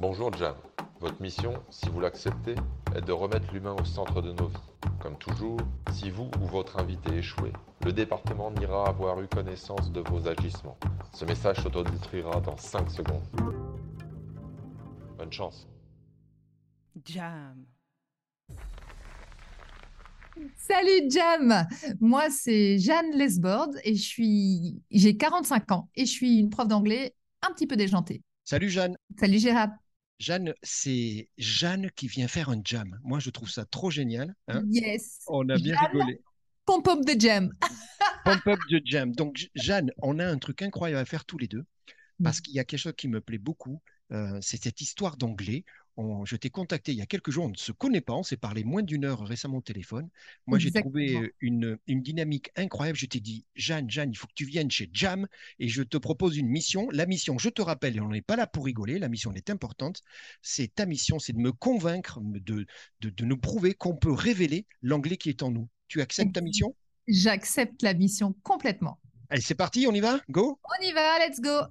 Bonjour Jam. Votre mission, si vous l'acceptez, est de remettre l'humain au centre de nos vies. Comme toujours, si vous ou votre invité échouez, le département n'ira avoir eu connaissance de vos agissements. Ce message s'autodétruira dans 5 secondes. Bonne chance. Jam. Salut Jam Moi c'est Jeanne Lesbord et je suis j'ai 45 ans et je suis une prof d'anglais un petit peu déjantée. Salut Jeanne. Salut Gérard. Jeanne, c'est Jeanne qui vient faire un jam. Moi, je trouve ça trop génial. hein. Yes. On a bien Jeanne. rigolé. Pump up de Jam. Pump up de jam. Donc, Jeanne, on a un truc incroyable à faire tous les deux parce qu'il y a quelque chose qui me plaît beaucoup. euh, c'est cette histoire d'anglais. On- je t'ai contacté il y a quelques jours, on ne se connaît pas, on s'est parlé moins d'une heure récemment au téléphone. Moi, j'ai trouvé une, une dynamique incroyable. Je t'ai dit, Jeanne, Jeanne, il faut que tu viennes chez Jam et je te propose une mission. La mission, je te rappelle, et on n'est pas là pour rigoler, la mission elle est importante. C'est ta mission, c'est de me convaincre, de, de, de nous prouver qu'on peut révéler l'anglais qui est en nous. Tu acceptes ta mission? J'accepte la mission complètement. Allez, c'est parti, on y va? Go? On y va, let's go.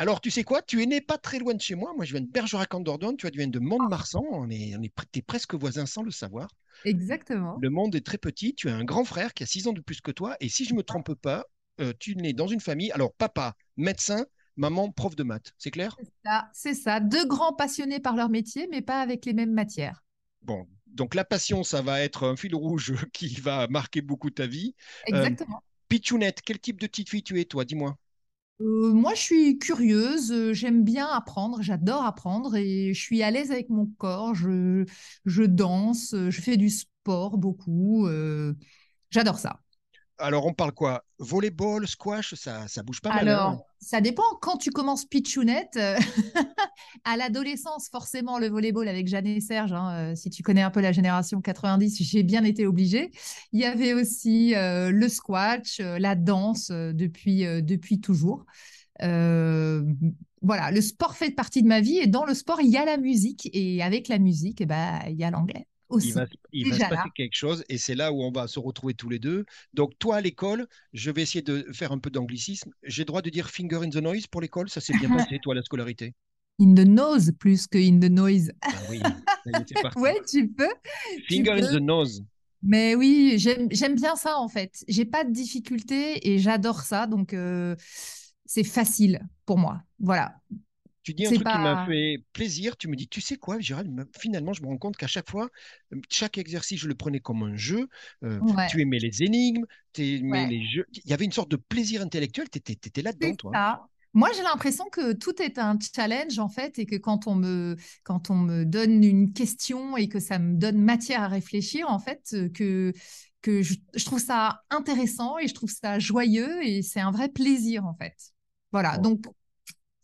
Alors, tu sais quoi? Tu es né pas très loin de chez moi. Moi, je viens de Bergerac en Dordogne. Tu viens de Mont-de-Marsan. On est, on est t'es presque voisins sans le savoir. Exactement. Le monde est très petit. Tu as un grand frère qui a 6 ans de plus que toi. Et si je me trompe pas, euh, tu nais dans une famille. Alors, papa, médecin, maman, prof de maths. C'est clair? C'est ça, c'est ça. Deux grands passionnés par leur métier, mais pas avec les mêmes matières. Bon. Donc, la passion, ça va être un fil rouge qui va marquer beaucoup ta vie. Euh, Exactement. Pichounette, quel type de petite fille tu es, toi? Dis-moi. Euh, moi, je suis curieuse, euh, j'aime bien apprendre, j'adore apprendre et je suis à l'aise avec mon corps. Je, danse, je fais du sport beaucoup. euh, j'adore ça. Alors, on parle quoi? Volleyball, squash, ça, ça bouge pas mal. hein Alors, ça dépend quand tu commences pitchounette. euh, à l'adolescence, forcément, le volleyball avec Jeanne et Serge, hein, euh, si tu connais un peu la génération 90, j'ai bien été obligée. Il y avait aussi euh, le squash, la danse depuis, depuis toujours. Voilà, le sport fait partie de ma vie et dans le sport, il y a la musique et avec la musique, eh ben, il y a l'anglais aussi. il va, il va se passer là. quelque chose et c'est là où on va se retrouver tous les deux. Donc, toi à l'école, je vais essayer de faire un peu d'anglicisme. J'ai droit de dire finger in the noise pour l'école? Ça s'est bien passé, toi, la scolarité? In the nose plus que in the noise. Ah oui. Ouais, tu peux. Finger in peux. the nose. Mais oui, j'aime j'aime bien ça en fait. J'ai pas de difficulté et j'adore ça, donc euh, c'est facile pour moi. Voilà. Tu dis un truc qui m'a fait plaisir. Tu me dis, tu sais quoi, Gérald, me- finalement, je me rends compte qu'à chaque fois, chaque exercice, je le prenais comme un jeu. Euh, Ouais. Tu aimais les énigmes, tu aimais Ouais. les jeux. Il y avait une sorte de plaisir intellectuel. Tu étais, là-dedans, toi. ça. Moi, j'ai l'impression que tout est un challenge en fait et que quand on me quand on me donne une question et que ça me donne matière à réfléchir en fait que que je, je trouve ça intéressant et je trouve ça joyeux et c'est un vrai plaisir en fait. Voilà. Donc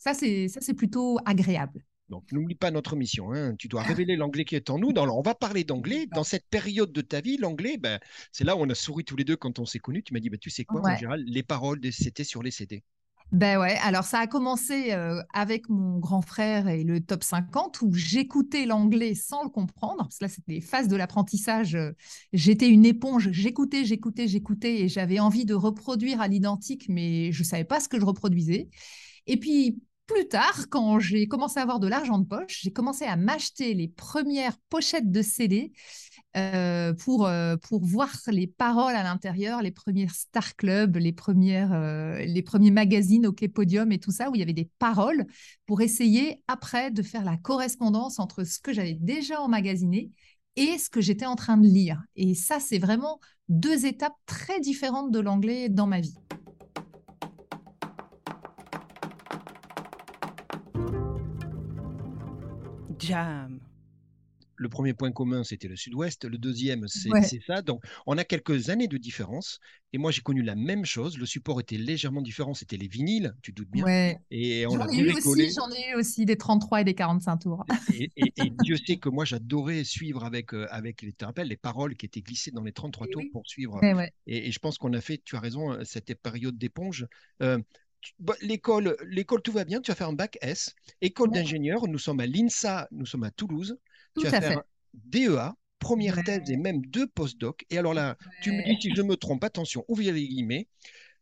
ça c'est ça c'est plutôt agréable. Donc, n'oublie pas notre mission. hein. Tu dois révéler l'anglais qui est en nous. Dans, on va parler d'anglais. Dans cette période de ta vie, l'anglais, ben, c'est là où on a souri tous les deux quand on s'est connus. Tu m'as dit, ben, tu sais quoi, Ouais. Gérald, les paroles, c'était sur les CD. Ben ouais, alors ça a commencé euh, avec mon grand frère et le top 50 où j'écoutais l'anglais sans le comprendre, parce que là c'était les phases de l'apprentissage, euh, j'étais une éponge, j'écoutais, j'écoutais, j'écoutais et j'avais envie de reproduire à l'identique, mais je savais pas ce que je reproduisais. Et puis plus tard, quand j'ai commencé à avoir de l'argent de poche, j'ai commencé à m'acheter les premières pochettes de CD euh, pour, euh, pour voir les paroles à l'intérieur, les premières Star Club, les, premières, euh, les premiers magazines OK Podium et tout ça, où il y avait des paroles pour essayer après de faire la correspondance entre ce que j'avais déjà emmagasiné et ce que j'étais en train de lire. Et ça, c'est vraiment deux étapes très différentes de l'anglais dans ma vie. Jam. Le premier point commun, c'était le sud-ouest. Le deuxième, c'est Ouais. ça. Donc, on a quelques années de différence. Et moi, j'ai connu la même chose. Le support était légèrement différent. C'était les vinyles, tu te doutes bien. Ouais. Et on J'en a ai, eu aussi, j'en ai eu aussi des 33 et des 45 tours. Et, et- et Dieu sait que moi, j'adorais suivre avec, euh, avec les, rappelles, les paroles qui étaient glissées dans les 33 Et tours oui. pour suivre. Ouais. Et, je pense qu'on a fait, tu as raison, euh, cette période d'éponge. Euh, l'école, l'école, tout va bien. Tu vas faire un bac S. École Ouais. d'ingénieur. Nous sommes à l'INSA. Nous sommes à Toulouse. Tout tu vas à faire fait. un DEA, première Ouais. thèse et même deux post-doc. Et alors là, tu me dis si je me trompe, attention, ouvrez les guillemets,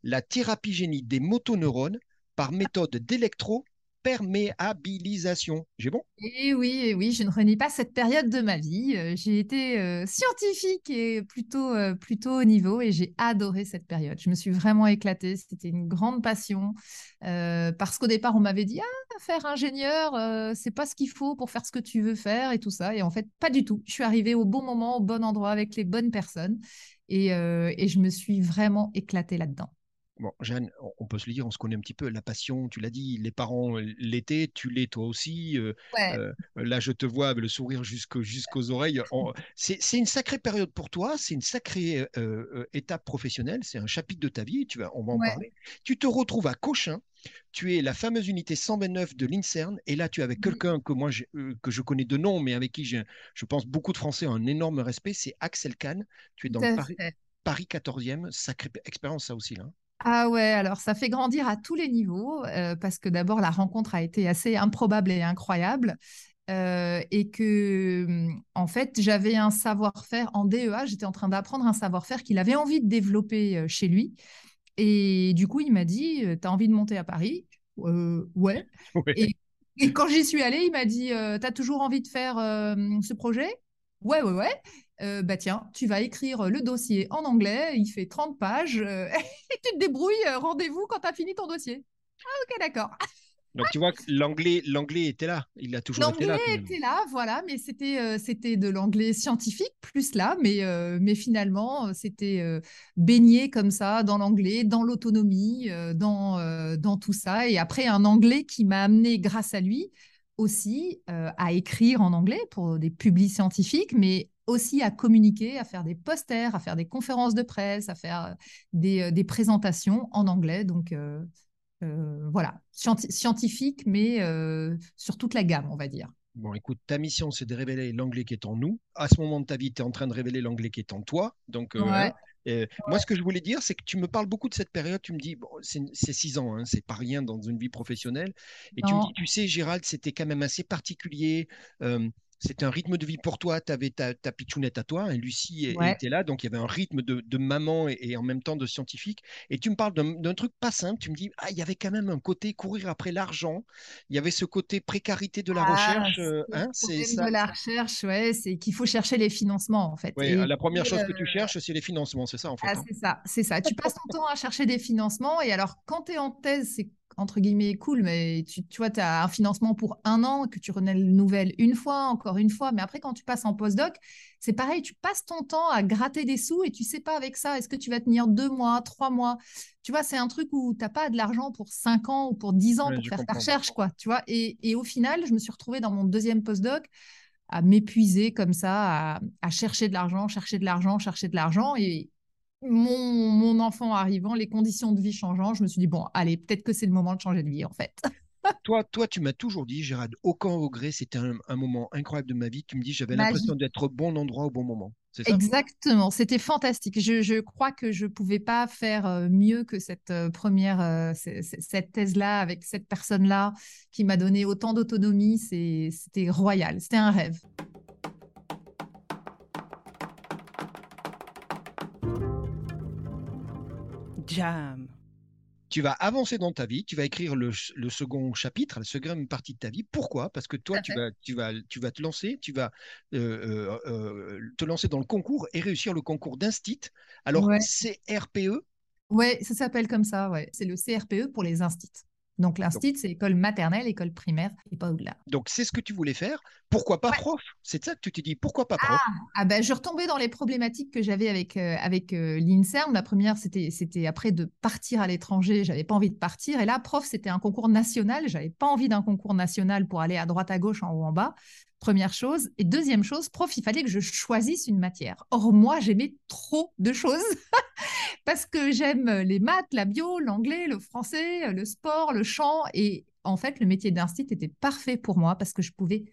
la thérapie génie des motoneurones par méthode d'électro l'imperméabilisation. J'ai bon? Et oui, et oui, je ne renie pas cette période de ma vie. Euh, J'ai été euh, scientifique et plutôt, euh, plutôt haut niveau et j'ai adoré cette période. Je me suis vraiment éclatée. C'était une grande passion euh, parce qu'au départ, on m'avait dit Ah, faire ingénieur, c'est pas ce qu'il faut pour faire ce que tu veux faire et tout ça. Et en fait, pas du tout. Je suis arrivée au bon moment, au bon endroit avec les bonnes personnes et, et je me suis vraiment éclatée là-dedans. Bon, Jeanne, on- peut se le dire, on se connaît un petit peu. La passion, tu l'as dit, les parents l'étaient, tu l'es toi aussi. euh, Ouais. euh, là, je te vois avec le sourire jusqu'au- jusqu'aux oreilles. C'est une sacrée période pour toi, c'est une sacrée euh, étape professionnelle, c'est un chapitre de ta vie, tu vas, on va en Ouais. parler. Tu te retrouves à Cochin, tu es la fameuse unité 129 de l'INSERN, et là, tu es avec Oui. quelqu'un que moi, euh, que je connais de nom, mais avec qui je pense beaucoup de Français ont un énorme respect, c'est Axel Kahn. Tu es dans Paris. Paris 14e, sacrée expérience ça aussi, là. Ah ouais, alors ça fait grandir à tous les niveaux, euh, parce que d'abord la rencontre a été assez improbable et incroyable, euh, et que hum, en fait j'avais un savoir-faire en DEA, j'étais en train d'apprendre un savoir-faire qu'il avait envie de développer euh, chez lui, et du coup il m'a dit, t'as envie de monter à Paris? Euh, ouais. Ouais. Et, et quand j'y suis allée, il m'a dit, t'as toujours envie de faire ce projet? Ouais, ouais, ouais. Euh, bah tiens, tu vas écrire le dossier en anglais, il fait 30 pages, euh, et tu te débrouilles, euh, rendez-vous quand tu as fini ton dossier. Ah, ok, d'accord. Donc tu vois que l'anglais, l'anglais était là, il a toujours été là. L'anglais était là, voilà, mais c'était euh, c'était de l'anglais scientifique plus là, mais, euh, mais finalement, euh, c'était euh, baigné comme ça dans l'anglais, dans l'autonomie, euh, dans, euh, dans tout ça. Et après, un anglais qui m'a amené, grâce à lui, aussi euh, à écrire en anglais pour des publics scientifiques, mais aussi à communiquer, à faire des posters, à faire des conférences de presse, à faire euh, des, euh, des présentations en anglais. Donc, euh, euh, voilà, Scienti- scientifique, mais euh, sur toute la gamme, on va dire. Bon, écoute, ta mission, c'est de révéler l'anglais qui est en nous. À ce moment de ta vie, tu es en train de révéler l'anglais qui est en toi. Donc, euh, Ouais. moi, ce que je voulais dire, c'est que tu me parles beaucoup de cette période. Tu me dis, bon, c'est six ans, hein, c'est pas rien dans une vie professionnelle. Et tu me dis, tu sais, Gérald, c'était quand même assez particulier. Euh, c'était un rythme de vie pour toi. Tu avais ta, ta pitchounette à toi, hein, Lucie Ouais. était là. Donc, il y avait un rythme de, de maman et, et en même temps de scientifique. Et tu me parles d'un truc pas simple. Tu me dis, ah, il y avait quand même un côté courir après l'argent. Il y avait ce côté précarité de la Ah, recherche. euh, c'est hein, c'est ça. de la recherche, ouais, c'est qu'il faut chercher les financements, en fait. Et la première chose que euh, tu cherches, c'est les financements, c'est ça en fait. Ah, hein. c'est ça, c'est ça. Tu passes ton temps à chercher des financements et alors quand tu es en thèse, c'est entre guillemets cool, mais tu, tu vois, tu as un financement pour un an que tu renouvelles une fois, encore une fois, mais après quand tu passes en postdoc, c'est pareil, tu passes ton temps à gratter des sous et tu sais pas avec ça, est-ce que tu vas tenir deux mois, trois mois? Tu vois, c'est un truc où tu n'as pas de l'argent pour cinq ans ou pour dix ans Ouais, pour faire ta recherche, quoi, tu vois? Et, et au final, je me suis retrouvée dans mon deuxième postdoc à m'épuiser comme ça, à, à chercher de l'argent, chercher de l'argent, chercher de l'argent. Et mon, mon enfant arrivant, les conditions de vie changeant, je me suis dit, bon, allez, peut-être que c'est le moment de changer de vie, en fait. Toi, toi, tu m'as toujours dit, Gérald, aucun regret, c'était un, un moment incroyable de ma vie. Tu me dis, j'avais l'impression d'être au bon endroit au bon moment. Ça? Exactement, c'était fantastique. Je, je crois que je ne pouvais pas faire euh, mieux que cette euh, première, euh, cette thèse-là, avec cette personne-là qui m'a donné autant d'autonomie. C'était royal, c'était un rêve. Jam. Tu vas avancer dans ta vie, tu vas écrire le, le second chapitre, la seconde partie de ta vie. Pourquoi? Parce que toi, tu vas, tu, vas, tu vas te lancer, tu vas euh, euh, euh, te lancer dans le concours et réussir le concours d'Instit. Alors, Ouais. CRPE, Ouais, ça s'appelle comme ça, ouais. C'est le CRPE pour les instits. Donc l'instit, c'est école maternelle, école primaire et pas au-delà. donc c'est ce que tu voulais faire. Pourquoi pas Ouais. prof? C'est ça que tu t'es dit, pourquoi pas prof? Ah ben, je retombais dans les problématiques que j'avais avec, euh, avec euh, l'INSERM. La première, c'était, c'était après de partir à l'étranger. J'avais pas envie de partir. Et là, prof, c'était un concours national. J'avais pas envie d'un concours national pour aller à droite, à gauche, en haut, en bas. Première chose. Et deuxième chose, prof, il fallait que je choisisse une matière. Or, moi, j'aimais trop de choses parce que j'aime les maths, la bio, l'anglais, le français, le sport, le chant. Et en fait, le métier d'instit était parfait pour moi parce que je pouvais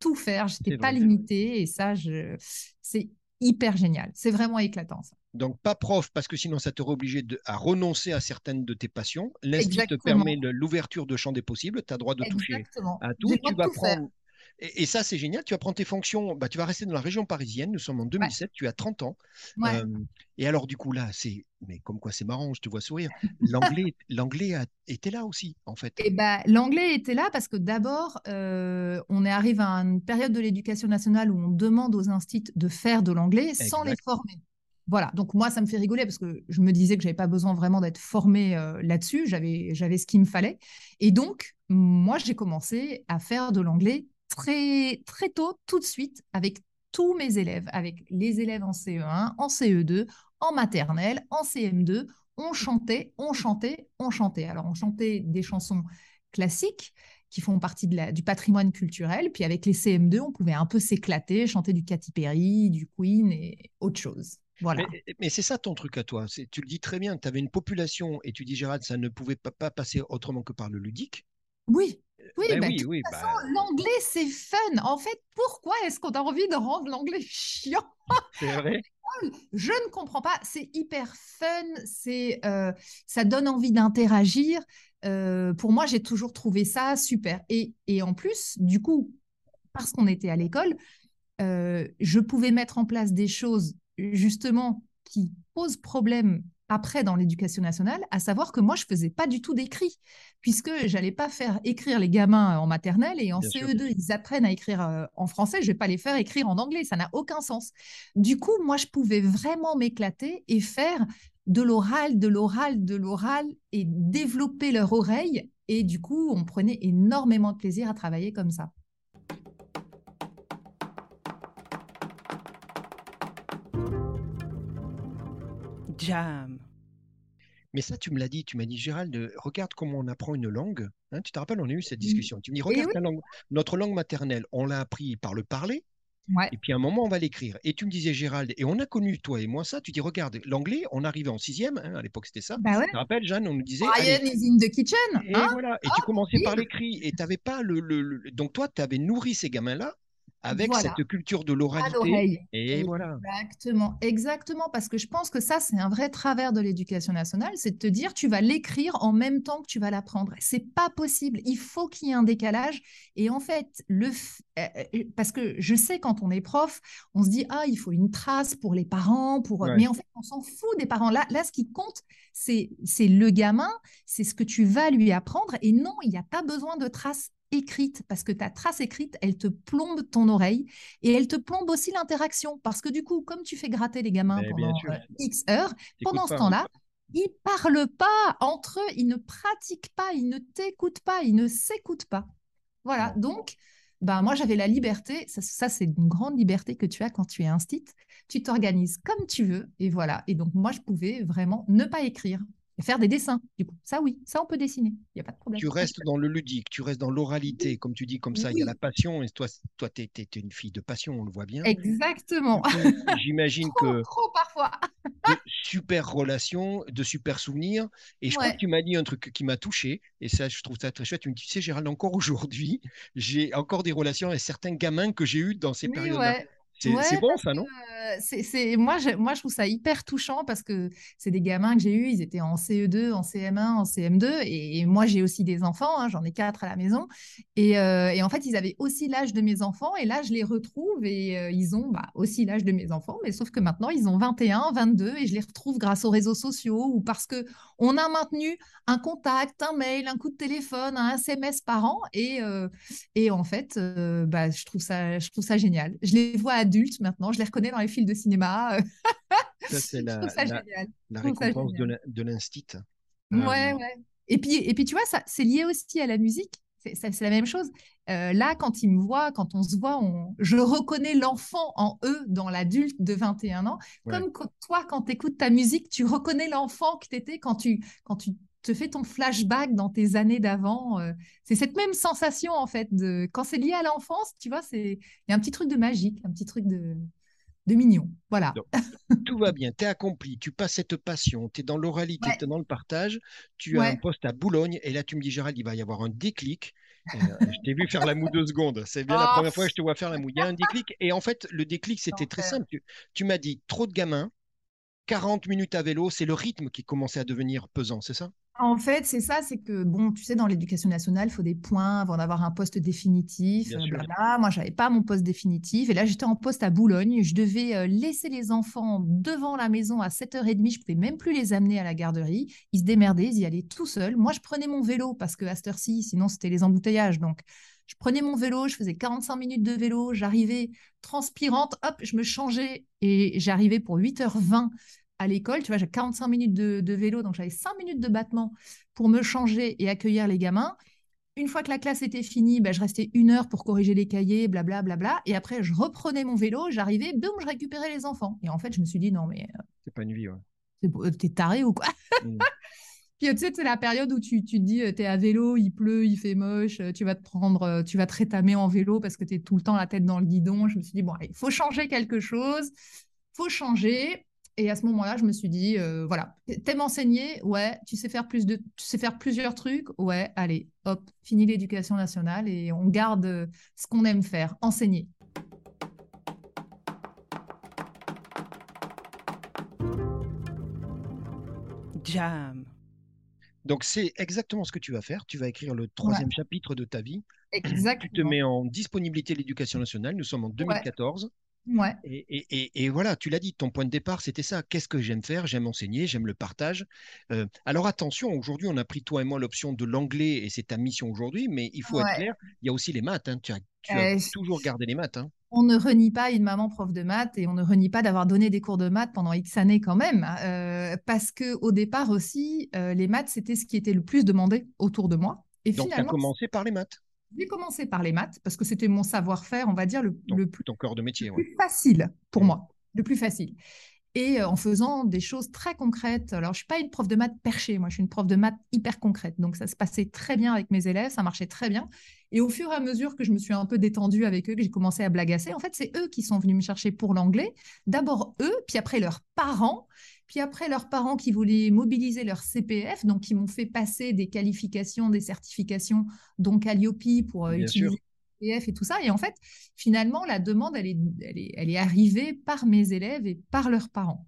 tout faire. Je n'étais pas limitée. Et ça, je... c'est hyper génial. C'est vraiment éclatant, ça. Donc, pas prof, parce que sinon, ça t'aurait obligé de, à renoncer à certaines de tes passions. L'instit te permet l'ouverture de champ des possibles. Tu as droit de toucher Exactement. à J'ai tout. Tu vas prendre, Et, et ça, c'est génial. Tu vas prendre tes fonctions. Bah, tu vas rester dans la région parisienne. Nous sommes en 2007. Tu as 30 ans. Ouais. Euh, et alors, du coup, là, c'est. Mais comme quoi, c'est marrant, je te vois sourire. L'anglais, l'anglais a- était là aussi, en fait. Et ben, l'anglais était là parce que d'abord, euh, on est arrivé à une période de l'éducation nationale où on demande aux instituts de faire de l'anglais sans les former. Voilà, donc moi, ça me fait rigoler parce que je me disais que j'avais pas besoin vraiment d'être formée euh, là-dessus, j'avais, j'avais ce qu'il me fallait. Et donc, moi, j'ai commencé à faire de l'anglais très, très tôt, tout de suite, avec tous mes élèves, avec les élèves en CE1, en CE2, en maternelle, en CM2. On chantait, on chantait, on chantait. Alors, on chantait des chansons classiques qui font partie de la- du patrimoine culturel. Puis avec les CM2, on pouvait un peu s'éclater, chanter du Katy Perry, du Queen et autre chose. Voilà. Mais, mais c'est ça ton truc à toi. Tu le dis très bien. Tu avais une population et tu dis, Gérald, ça ne pouvait pas, pas passer autrement que par le ludique. Oui, oui, Ben bah, oui, de toute oui, façon, bah, l'anglais, c'est fun. En fait, pourquoi est-ce qu'on a envie de rendre l'anglais chiant? C'est vrai. Je ne comprends pas. C'est hyper fun. C'est, euh, ça donne envie d'interagir. Euh, pour moi, j'ai toujours trouvé ça super. Et, et en plus, du coup, parce qu'on était à l'école, euh, je pouvais mettre en place des choses justement qui posent problème après dans l'éducation nationale, à savoir que moi, je faisais pas du tout d'écrit, puisque j'allais pas faire écrire les gamins en maternelle et en Bien sûr. CE2, ils apprennent à écrire euh, en français, je vais pas les faire écrire en anglais, ça n'a aucun sens. Du coup, moi, je pouvais vraiment m'éclater et faire de l'oral, de l'oral, de l'oral et développer leur oreille. Et du coup, on prenait énormément de plaisir à travailler comme ça. Jam. Mais ça, tu me l'as dit. Tu m'as dit, Gérald, euh, regarde comment on apprend une langue. Hein, tu te rappelles, on a eu cette Oui. discussion. Tu me dis, regarde oui. ta langue, notre langue maternelle, on l'a appris par le parler. Ouais. Et puis à un moment, on va l'écrire. Et tu me disais, Gérald, et on a connu, toi et moi, ça. Tu dis, regarde, l'anglais, on arrivait en sixième. hein, à l'époque, c'était ça. Bah ouais. Tu te rappelles, Jeanne, on nous disait. Brian is in the kitchen. Et hein? voilà. Et tu commençais par l'écrit. Et tu pas le, le- le- Donc toi, tu avais nourri ces gamins-là avec Voilà. cette culture de l'oralité. Et voilà. Exactement, exactement, parce que je pense que ça, c'est un vrai travers de l'éducation nationale, c'est de te dire, tu vas l'écrire en même temps que tu vas l'apprendre. C'est pas possible. Il faut qu'il y ait un décalage. Et en fait, le, f- euh, euh, parce que je sais quand on est prof, on se dit, ah, il faut une trace pour les parents, pour. Ouais. Mais en fait, on s'en fout des parents. Là, là, ce qui compte, c'est, c'est le gamin, c'est ce que tu vas lui apprendre. Et non, il n'y a pas besoin de trace écrite, parce que ta trace écrite, elle te plombe ton oreille et elle te plombe aussi l'interaction. Parce que du coup, comme tu fais gratter les gamins Mais pendant euh, X heures, pendant ce pas, temps-là, ils parlent pas entre eux, ils ne pratiquent pas, ils ne t'écoutent pas, ils ne s'écoutent pas. Voilà, donc, ben, moi j'avais la liberté, ça, ça, c'est une grande liberté que tu as quand tu es instit, tu t'organises comme tu veux, et voilà. Et donc moi je pouvais vraiment ne pas écrire et faire des dessins. Du coup, ça oui, ça on peut dessiner, il n'y a pas de problème. Tu restes dans le ludique, tu restes dans l'oralité, comme tu dis, comme ça, il y a la passion. Et toi, toi, t'es, t'es- t'es une fille de passion, on le voit bien. Exactement. J'imagine que trop parfois. de super relations, de super souvenirs. Et je crois que tu m'as dit un truc qui m'a touché, et ça, je trouve ça très chouette. Tu me dis, tu sais, Gérald, encore aujourd'hui, j'ai encore des relations avec certains gamins que j'ai eus dans ces Oui, périodes-là. ouais. C'est Ouais, bon, ça, que, non? euh, c'est- moi, je, moi, je trouve ça hyper touchant parce que c'est des gamins que j'ai eus, ils étaient en CE2, en CM1, en CM2, et, et moi, j'ai aussi des enfants, hein, j'en ai quatre à la maison, et, euh, et en fait, ils avaient aussi l'âge de mes enfants, et là, je les retrouve, et euh, ils ont bah, aussi l'âge de mes enfants, mais sauf que maintenant, ils ont 21, 22, et je les retrouve grâce aux réseaux sociaux, ou parce que on a maintenu un contact, un mail, un coup de téléphone, un SMS par an, et, euh, et en fait, bah, je trouve ça, je trouve ça génial. Je les vois adultes maintenant, je les reconnais dans les films de cinéma. Ça, c'est la, ça la- la récompense de l'instit. Ouais, Euh, ouais. Et puis, et puis tu vois, ça, c'est lié aussi à la musique. C'est la même chose. Euh, là, quand ils me voient, quand on se voit, on... je reconnais l'enfant en eux dans l'adulte de 21 ans. Ouais. Comme toi, quand tu écoutes ta musique, tu reconnais l'enfant que tu étais quand tu, quand tu te fais ton flashback dans tes années d'avant. euh, c'est cette même sensation, en fait. De... Quand c'est lié à l'enfance, tu vois, c'est... il y a un petit truc de magique, un petit truc de, de mignon. Voilà. Donc, tout va bien, tu es accompli, tu passes cette passion, tu es dans l'oralité, Ouais. tu es dans le partage, tu as un poste à Boulogne, et là tu me dis, Gérald, il va y avoir un déclic. Euh, je t'ai vu faire la moue deux secondes, c'est bien la Oh. première fois que je te vois faire la moue. Il y a un déclic, et en fait, le déclic, c'était très simple. Tu, tu m'as dit, trop de gamins, 40 minutes à vélo, c'est le rythme qui commençait à devenir pesant, c'est ça? En fait, c'est ça, c'est que, bon, tu sais, dans l'éducation nationale, il faut des points avant d'avoir un poste définitif. Euh, blabla. Moi, je n'avais pas mon poste définitif. Et là, j'étais en poste à Boulogne. Je devais euh, laisser les enfants devant la maison à 7h30. Je ne pouvais même plus les amener à la garderie. Ils se démerdaient, ils y allaient tout seuls. Moi, je prenais mon vélo parce que à cette heure-ci, sinon, c'était les embouteillages. Donc, je prenais mon vélo, je faisais 45 minutes de vélo. J'arrivais transpirante, hop, je me changeais et j'arrivais pour 8h20 à l'école, tu vois, j'ai 45 minutes de, de vélo, donc j'avais 5 minutes de battement pour me changer et accueillir les gamins. Une fois que la classe était finie, ben, je restais une heure pour corriger les cahiers, blablabla. Bla, bla, et après, je reprenais mon vélo, j'arrivais, boum, je récupérais les enfants. Et en fait, je me suis dit, non, mais C'est pas une vie, ouais. euh, t'es taré ou quoi? Mm. Puis tu sais, c'est la période où tu, tu te dis, euh, t'es à vélo, il pleut, il fait moche, euh, tu vas te prendre, euh, tu vas te rétamer en vélo parce que t'es tout le temps la tête dans le guidon. Je me suis dit, bon, il faut changer quelque chose, faut changer. Et à ce moment-là, je me suis dit, euh, voilà, t'aimes enseigner, ouais, tu sais faire plus de, tu sais faire plusieurs trucs, ouais, allez, hop, fini l'éducation nationale et on garde euh, ce qu'on aime faire, enseigner. Jam. Donc, c'est exactement ce que tu vas faire. Tu vas écrire le troisième chapitre de ta vie. Tu te Exactement. mets en disponibilité de l'éducation nationale. Nous sommes en 2014. Ouais. Et, et- et- et voilà, tu l'as dit, ton point de départ, c'était ça. Qu'est-ce que j'aime faire? J'aime enseigner, j'aime le partage. Euh, alors attention, aujourd'hui, on a pris toi et moi l'option de l'anglais et c'est ta mission aujourd'hui, mais il faut être clair, il y a aussi les maths. hein. Tu as, tu as Euh, toujours gardé les maths. hein. on ne renie pas une maman prof de maths et on ne renie pas d'avoir donné des cours de maths pendant X années quand même, euh, parce que au départ aussi, les maths c'était ce qui était le plus demandé autour de moi. Et Donc, tu as commencé par les maths, j'ai commencé par les maths parce que c'était mon savoir-faire, on va dire le, plus, ton corps de métier. le ouais. plus facile pour Mm. moi, le plus facile. Et euh, en faisant des choses très concrètes. Alors, je suis pas une prof de maths perchée, moi, je suis une prof de maths hyper concrète. Donc, ça se passait très bien avec mes élèves, ça marchait très bien. Et au fur et à mesure que je me suis un peu détendue avec eux, que j'ai commencé à blagasser, en fait, c'est eux qui sont venus me chercher pour l'anglais. D'abord eux, puis après leurs parents, puis après leurs parents qui voulaient mobiliser leur CPF, donc qui m'ont fait passer des qualifications, des certifications, donc Calliope pour euh, utiliser sûr. le CPF et tout ça. Et en fait, finalement, la demande, elle est, elle est, elle est arrivée par mes élèves et par leurs parents.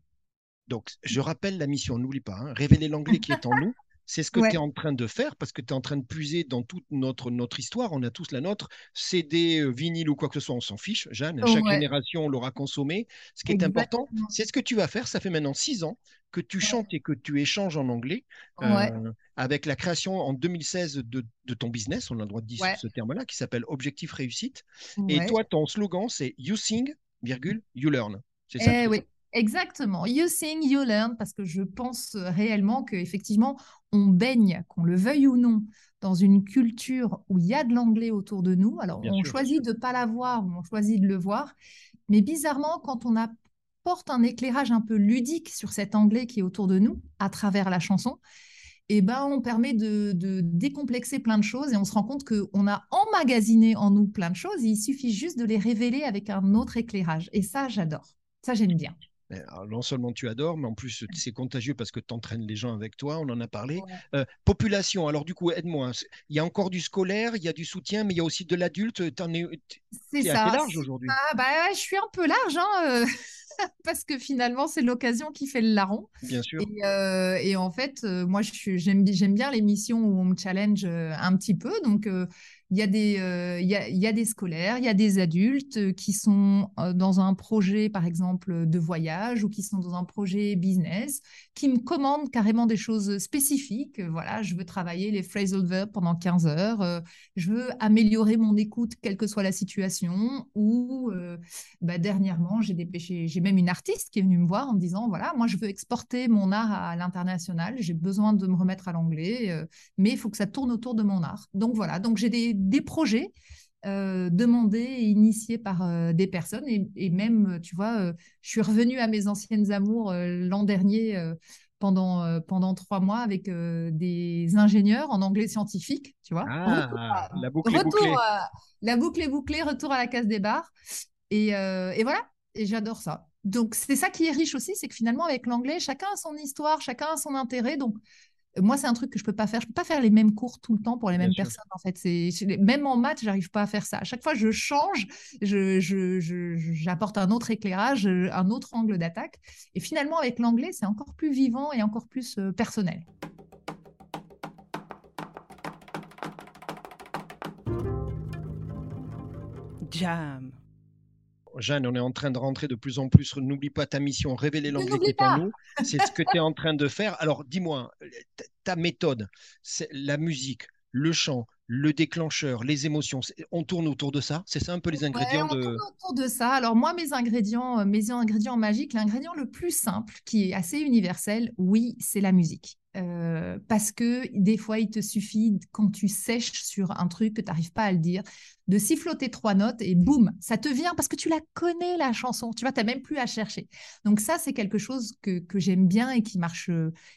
Donc, je rappelle la mission, n'oublie pas, hein, révéler l'anglais qui est en nous. C'est ce que Ouais. tu es en train de faire parce que tu es en train de puiser dans toute notre, notre histoire. On a tous la nôtre. CD, euh, vinyle ou quoi que ce soit, on s'en fiche. Jeanne, chaque Ouais. génération l'aura consommé. Ce qui est important, c'est ce que tu vas faire. Ça fait maintenant six ans que tu chantes et que tu échanges en anglais Ouais. euh, avec la création en 2016 de, de ton business. On a le droit de dire Ouais. ce terme-là qui s'appelle Objectif Réussite. Et toi, ton slogan, c'est You sing, virgule, you learn. C'est ça Eh oui, exactement. You sing, you learn, parce que je pense réellement qu'effectivement, on baigne, qu'on le veuille ou non, dans une culture où il y a de l'anglais autour de nous. Alors, Bien on sûr, choisit de ne pas l'avoir ou on choisit de le voir. Mais bizarrement, quand on apporte un éclairage un peu ludique sur cet anglais qui est autour de nous, à travers la chanson, eh ben, on permet de, de décomplexer plein de choses et on se rend compte qu'on a emmagasiné en nous plein de choses. Il suffit juste de les révéler avec un autre éclairage. Et ça, j'adore. Ça, j'aime bien. Non seulement tu adores, mais en plus c'est contagieux parce que tu entraînes les gens avec toi, on en a parlé. Ouais. Euh, population, alors du coup, aide-moi. C'est- Il y a encore du scolaire, il y a du soutien, mais il y a aussi de l'adulte. C'est ça. assez large aujourd'hui? Ah, bah, ouais, je suis un peu large, hein, euh, parce que finalement, c'est l'occasion qui fait le larron. Bien sûr. Et, euh, et en fait, moi, j'aime bi- j'aime bien les missions où on me challenge un petit peu. Donc, il y, a des, euh, y, a, y a des scolaires, il y a des adultes euh, qui sont euh, dans un projet, par exemple, de voyage ou qui sont dans un projet business, qui me commandent carrément des choses spécifiques. Voilà, je veux travailler les phrasal verbs pendant 15 heures. je veux améliorer mon écoute, quelle que soit la situation. Ou bah, dernièrement, j'ai dépêché, j'ai même une artiste qui est venue me voir en me disant voilà, moi je veux exporter mon art à l'international, j'ai besoin de me remettre à l'anglais, mais il faut que ça tourne autour de mon art. Donc voilà, donc j'ai des, des projets euh, demandés et initiés par euh, des personnes et, et même, euh, tu vois, euh, je suis revenue à mes anciennes amours l'an dernier. pendant, pendant trois mois avec des ingénieurs en anglais scientifique, tu vois. Retour Ah, à- la boucle est retour bouclée. à- la boucle est bouclée, retour à la case des bars. Et, et voilà, et j'adore ça. Donc, c'est ça qui est riche aussi, c'est que finalement, avec l'anglais, chacun a son histoire, chacun a son intérêt. Donc, moi, c'est un truc que je ne peux pas faire. Je ne peux pas faire les mêmes cours tout le temps pour les mêmes personnes. En fait, même en maths, j'arrive pas à faire ça. À chaque fois, je change, j'apporte je, je, un autre éclairage, euh, un autre angle d'attaque. Et finalement, avec l'anglais, c'est encore plus vivant et encore plus euh, personnel. Jam. Jeanne, on est en train de rentrer de plus en plus. N'oublie pas ta mission, révéler l'anglais qui est en nous. C'est ce que tu es en train de faire. Alors, dis-moi, ta- ta méthode, c'est la musique, le chant, le déclencheur, les émotions, on tourne autour de ça C'est ça un peu les ingrédients Ouais, on de. tourne autour de ça. Alors moi, mes ingrédients, euh, mes ingrédients magiques, l'ingrédient le plus simple, qui est assez universel, oui, c'est la musique. Euh, parce que des fois, il te suffit, quand tu sèches sur un truc que tu n'arrives pas à le dire, de siffloter trois notes et boum, ça te vient parce que tu la connais, la chanson. Tu vois, tu n'as même plus à chercher. Donc ça, c'est quelque chose que, que j'aime bien et qui marche,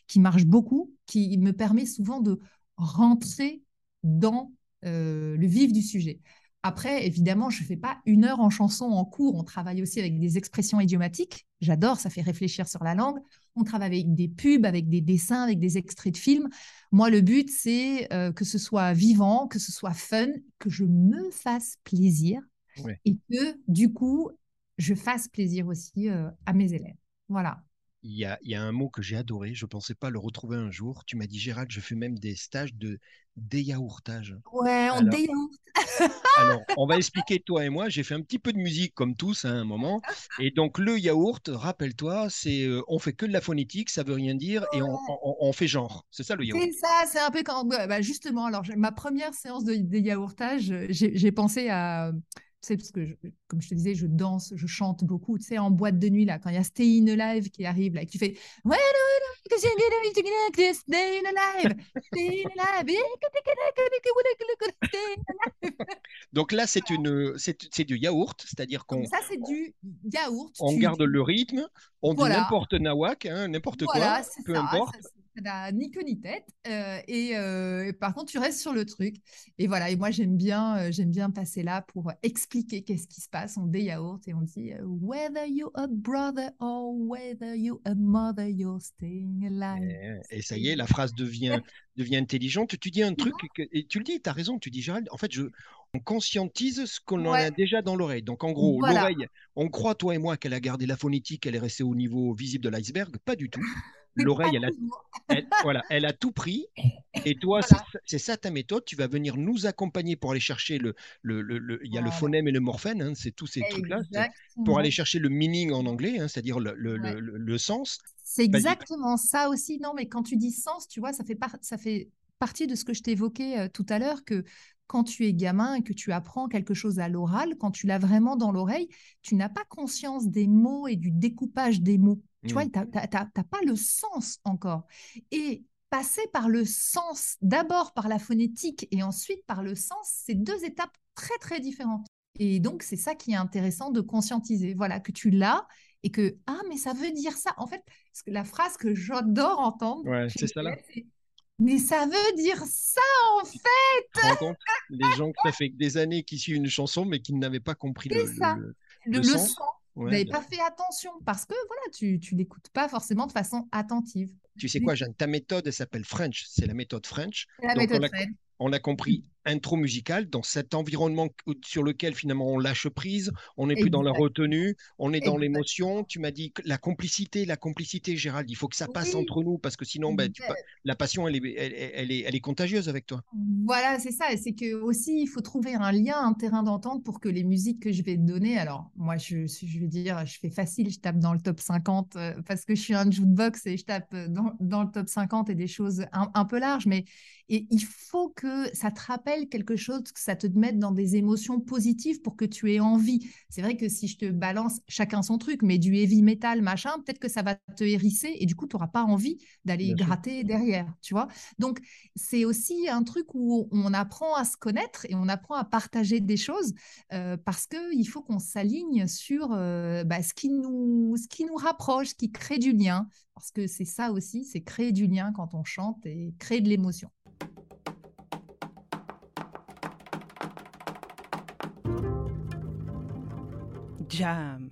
qui marche beaucoup, qui me permet souvent de rentrer dans euh, le vif du sujet. Après, évidemment, je ne fais pas une heure en chanson en cours. On travaille aussi avec des expressions idiomatiques. J'adore, ça fait réfléchir sur la langue. On travaille avec des pubs, avec des dessins, avec des extraits de films. Moi, le but, c'est euh, que ce soit vivant, que ce soit fun, que je me fasse plaisir et que, du coup, je fasse plaisir aussi euh, à mes élèves. Voilà. Il y a, il y a un mot que j'ai adoré, je ne pensais pas le retrouver un jour. Tu m'as dit, Gérald, je fais même des stages de déyaourtage. Ouais, on Alors- déyaourte. Alors, on va expliquer, toi et moi, j'ai fait un petit peu de musique comme tous à un moment. Et donc, le yaourt, rappelle-toi, c'est euh, on fait que de la phonétique, ça veut rien dire, et on, on- on fait genre. C'est ça le yaourt. C'est ça, c'est un peu quand. bah, bah, justement, alors ma première séance de, de yaourtage, euh, j'ai pensé à. Sais, parce que, je- comme je te disais, je danse, je chante beaucoup. Tu sais, en boîte de nuit, là, quand il y a Stay in Alive qui arrive, là, et que tu fais. When Stay in Alive, Stay in Alive. Donc là, c'est une, c'est du yaourt, c'est-à-dire qu'on ça, c'est du yaourt. on Tu- garde le rythme, on Voilà. dit n'importe nawak, hein, n'importe Voilà, quoi, peu ça, importe. ça n'a ni queue ni tête. euh, et, euh, et par contre, tu restes sur le truc. Et voilà, et moi, j'aime bien, euh, j'aime bien passer là pour expliquer qu'est-ce qui se passe. On yaourt et on dit Whether you a brother or whether you a mother, you're staying alive. Et, et ça y est, la phrase devient, devient intelligente. Tu dis un truc, que- et tu le dis, tu as raison, tu dis Gérald, en fait, je, on conscientise ce qu'on en a déjà dans l'oreille. Donc en gros, Voilà. l'oreille, on croit, toi et moi, qu'elle a gardé la phonétique, elle est restée au niveau visible de l'iceberg. Pas du tout. L'oreille, elle a, toujours. elle, voilà, elle a tout pris. Et toi, Voilà. c'est ça- ta méthode. Tu vas venir nous accompagner pour aller chercher le. le, le- le- il y a le phonème et le morphème, hein, c'est tous ces trucs-là. Pour aller chercher le meaning en anglais, hein, c'est-à-dire le, Ouais. sens. C'est Vas-y. exactement ça aussi. Non, mais quand tu dis sens, tu vois, ça fait, par- ça fait partie de ce que je t'évoquais euh, tout à l'heure, que quand tu es gamin et que tu apprends quelque chose à l'oral, quand tu l'as vraiment dans l'oreille, tu n'as pas conscience des mots et du découpage des mots. Tu vois, Mm. tu n'as pas le sens encore. Et passer par le sens, d'abord par la phonétique et ensuite par le sens, c'est deux étapes très, très différentes. Et donc, c'est ça qui est intéressant de conscientiser. Voilà, que tu l'as et que, ah, mais ça veut dire ça. En fait, la phrase que j'adore entendre, Ouais, c'est les mais ça veut dire ça, en fait. Compte Les gens que ça fait des années qu'ils suivent une chanson, mais qui n'avaient pas compris le, ça. le- Le, Le le sens. sens, ouais, vous n'avez bien pas fait attention parce que, voilà, tu ne l'écoutes pas forcément de façon attentive. Tu sais quoi, Jeanne, ta méthode, elle s'appelle French. C'est la méthode French. La Donc, on méthode a- Fred. On a compris intro musicale dans cet environnement sur lequel finalement on lâche prise, on n'est plus dans la retenue, on est dans l'émotion. Tu m'as dit que la complicité, la complicité, Gérald, il faut que ça passe Oui. entre nous parce que sinon, ben, tu la passion, elle est, elle, elle est, elle est contagieuse avec toi. Voilà, c'est ça. Et c'est que aussi, il faut trouver un lien, un terrain d'entente pour que les musiques que je vais te donner. Alors, moi, je, je vais dire, je fais facile, je tape dans le top 50 euh, parce que je suis un jukebox et je tape euh, dans, dans le top 50 et des choses un, un peu larges. Mais et il faut que ça te rappelle quelque chose, que ça te mette dans des émotions positives pour que tu aies envie. C'est vrai que si je te balance chacun son truc, mais du heavy metal, machin, peut-être que ça va te hérisser et du coup, tu n'auras pas envie d'aller sûr. gratter derrière, tu vois. Donc, c'est aussi un truc où on apprend à se connaître et on apprend à partager des choses euh, parce qu'il faut qu'on s'aligne sur euh, bah, ce, qui nous, ce qui nous rapproche, ce qui crée du lien. Parce que c'est ça aussi, c'est créer du lien quand on chante et créer de l'émotion. Jam.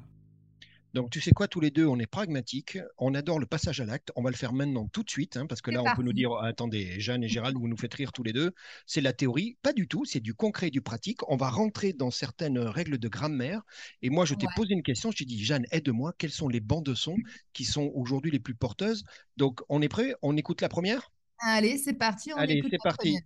Donc, tu sais quoi, tous les deux, on est pragmatiques, on adore le passage à l'acte. On va le faire maintenant tout de suite, hein, parce que là, on peut nous parti. dire Ah, attendez, Jeanne et Gérald, vous nous faites rire tous les deux. C'est la théorie, pas du tout, c'est du concret et du pratique. On va rentrer dans certaines règles de grammaire. Et moi, je t'ai Ouais. posé une question, je t'ai dit Jeanne, aide-moi, quelles sont les bandes de son qui sont aujourd'hui les plus porteuses? Donc, on est prêt On écoute la première? Allez, c'est parti. On Allez, écoute c'est première.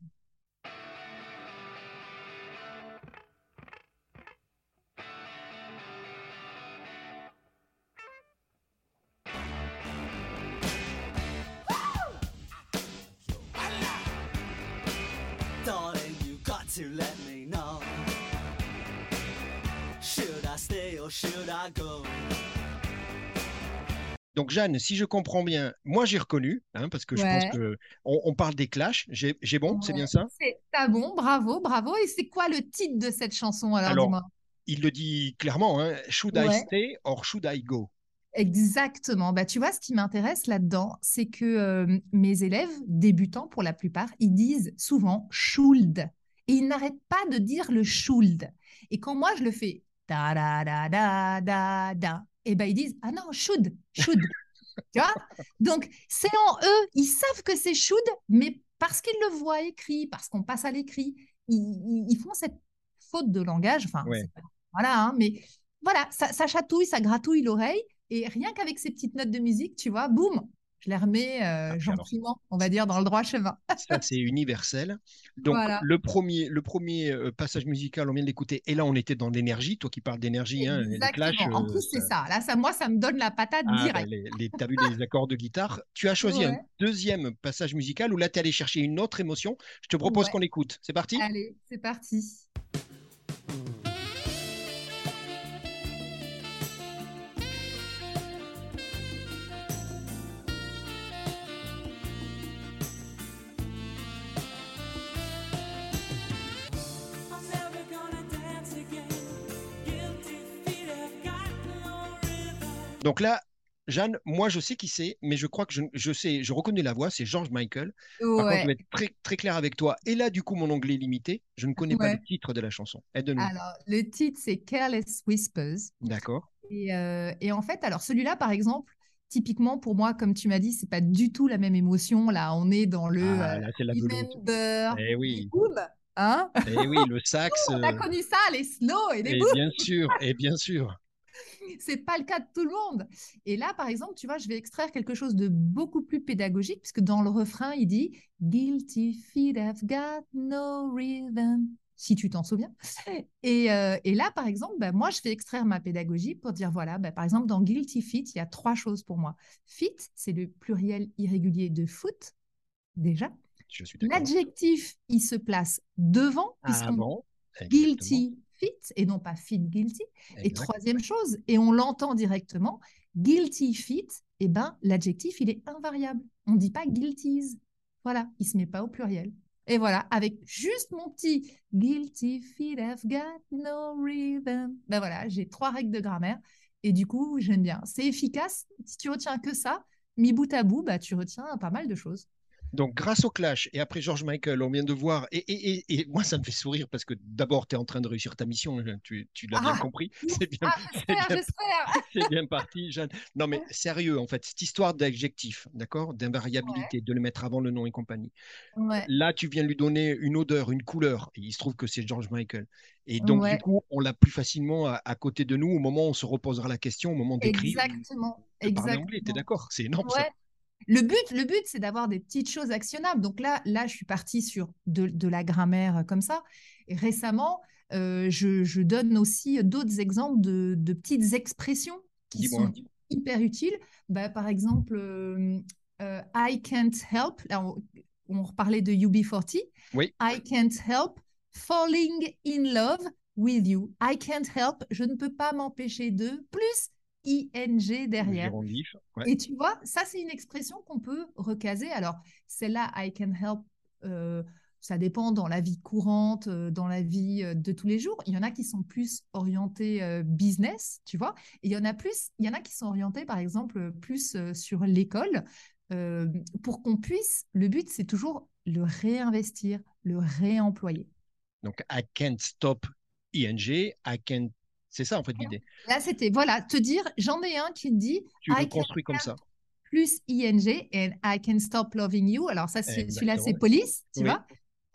To let me know. Should I stay or should I go? Donc Jeanne, si je comprends bien, moi j'ai reconnu, hein, parce que je Ouais. pense que on, on parle des clashs. J'ai bon, c'est bien ça? C'est t'as bon, bravo, bravo. Et c'est quoi le titre de cette chanson alors, Alors, Il le dit clairement, hein, Should I stay or should I go? Exactement. Bah, tu vois, ce qui m'intéresse là-dedans, c'est que euh, mes élèves, débutants pour la plupart, ils disent souvent should. Et ils n'arrêtent pas de dire le should. Et quand moi, je le fais da da da da da da, et ben ils disent ah non, should, should. tu vois? Donc, c'est en eux. Ils savent que c'est should, mais parce qu'ils le voient écrit, parce qu'on passe à l'écrit, ils, font cette faute de langage. Enfin, Ouais. voilà, hein, mais voilà, ça, ça chatouille, ça gratouille l'oreille. Et rien qu'avec ces petites notes de musique, tu vois, boum, je les remets euh, Ah, gentiment, on va dire, dans le droit chemin. Ça, c'est universel. Donc, Voilà. le premier, le premier euh, passage musical, on vient de l'écouter. Et là, on était dans l'énergie. Toi qui parles d'énergie, hein, les Exactement. clashs. en euh, plus, c'est ça. Là, ça, moi, ça me donne la patate Ah, direct. les, les, t'as vu les accords de guitare. Tu as choisi un deuxième passage musical où là, tu es allé chercher une autre émotion. Je te propose Ouais. qu'on l'écoute. C'est parti? Allez, c'est parti. Donc là, Jeanne, moi, je sais qui c'est, mais je crois que je, je sais, je reconnais la voix, c'est George Michael. Par contre, Ouais. je vais être très, très clair avec toi. Et là, du coup, mon anglais est limité. Je ne connais pas le titre de la chanson. Alors, le titre, c'est Careless Whispers. D'accord. Et, euh, et en fait, alors celui-là, par exemple, typiquement pour moi, comme tu m'as dit, c'est pas du tout la même émotion. Là, on est dans le Ah, euh, là, la remember, Eh oui. boom, hein? Eh oui, le sax. On a euh, connu ça, les slow et les et boom. bien sûr, et bien sûr. C'est pas le cas de tout le monde. Et là, par exemple, tu vois, je vais extraire quelque chose de beaucoup plus pédagogique, puisque dans le refrain, il dit Guilty feet have got no rhythm. Si tu t'en souviens. Et, euh, et là, par exemple, ben, moi, je vais extraire ma pédagogie pour dire voilà, ben, par exemple, dans Guilty Feet, il y a trois choses pour moi. Feet, c'est le pluriel irrégulier de foot, déjà. Je suis d'accord. L'adjectif, il se place devant, puisqu'on Avant. guilty feet et non pas feet guilty. Et troisième chose, et on l'entend directement, guilty feet, eh ben, l'adjectif, il est invariable. On ne dit pas guilties. Voilà, il ne se met pas au pluriel. Et voilà, avec juste mon petit guilty feet have got no rhythm. Ben voilà, j'ai trois règles de grammaire. Et du coup, j'aime bien. C'est efficace. Si tu retiens que ça, mis bout à bout, bah, tu retiens pas mal de choses. Donc, grâce au clash et après George Michael, on vient de voir. Et, et, et, et moi, ça me fait sourire parce que d'abord, tu es en train de réussir ta mission. hein, Tu, tu l'as bien Ah. compris. C'est bien, Ah, c'est j'espère, bien j'espère. C'est bien parti, Jeanne. Non, mais sérieux, en fait, cette histoire d'adjectif, d'accord, d'invariabilité, de le mettre avant le nom et compagnie. Ouais. Là, tu viens lui donner une odeur, une couleur, et il se trouve que c'est George Michael. Et donc, Ouais. du coup, on l'a plus facilement à, à côté de nous au moment où on se reposera la question, au moment d'écrire. Exactement. parler anglais, t'es Exactement. d'accord? C'est énorme, ça. Le but, le but, c'est d'avoir des petites choses actionnables. Donc là, là, je suis partie sur de, de la grammaire euh, comme ça. Et récemment, euh, je, je donne aussi d'autres exemples de, de petites expressions qui Dis-moi. sont hyper utiles. Bah, par exemple, euh, euh, I can't help. Là, on, on reparlait de UB40. Oui. I can't help falling in love with you. I can't help. Je ne peux pas m'empêcher de plus ing derrière. ouais. Et tu vois, ça, c'est une expression qu'on peut recaser. Alors, celle-là, I can help, euh, ça dépend dans la vie courante, euh, dans la vie euh, de tous les jours. Il y en a qui sont plus orientés business, tu vois. Et il y en a plus, il y en a qui sont orientés, par exemple, plus sur l'école. euh, pour qu'on puisse, le but, c'est toujours le réinvestir, le réemployer. Donc, I can't stop ing, I can. C'est ça, en fait, l'idée. Là, c'était, voilà, te dire, j'en ai un qui dit Tu I le can construis comme ça. plus ing and I can stop loving you. Alors ça, c'est- celui-là, c'est police, tu Oui. vois.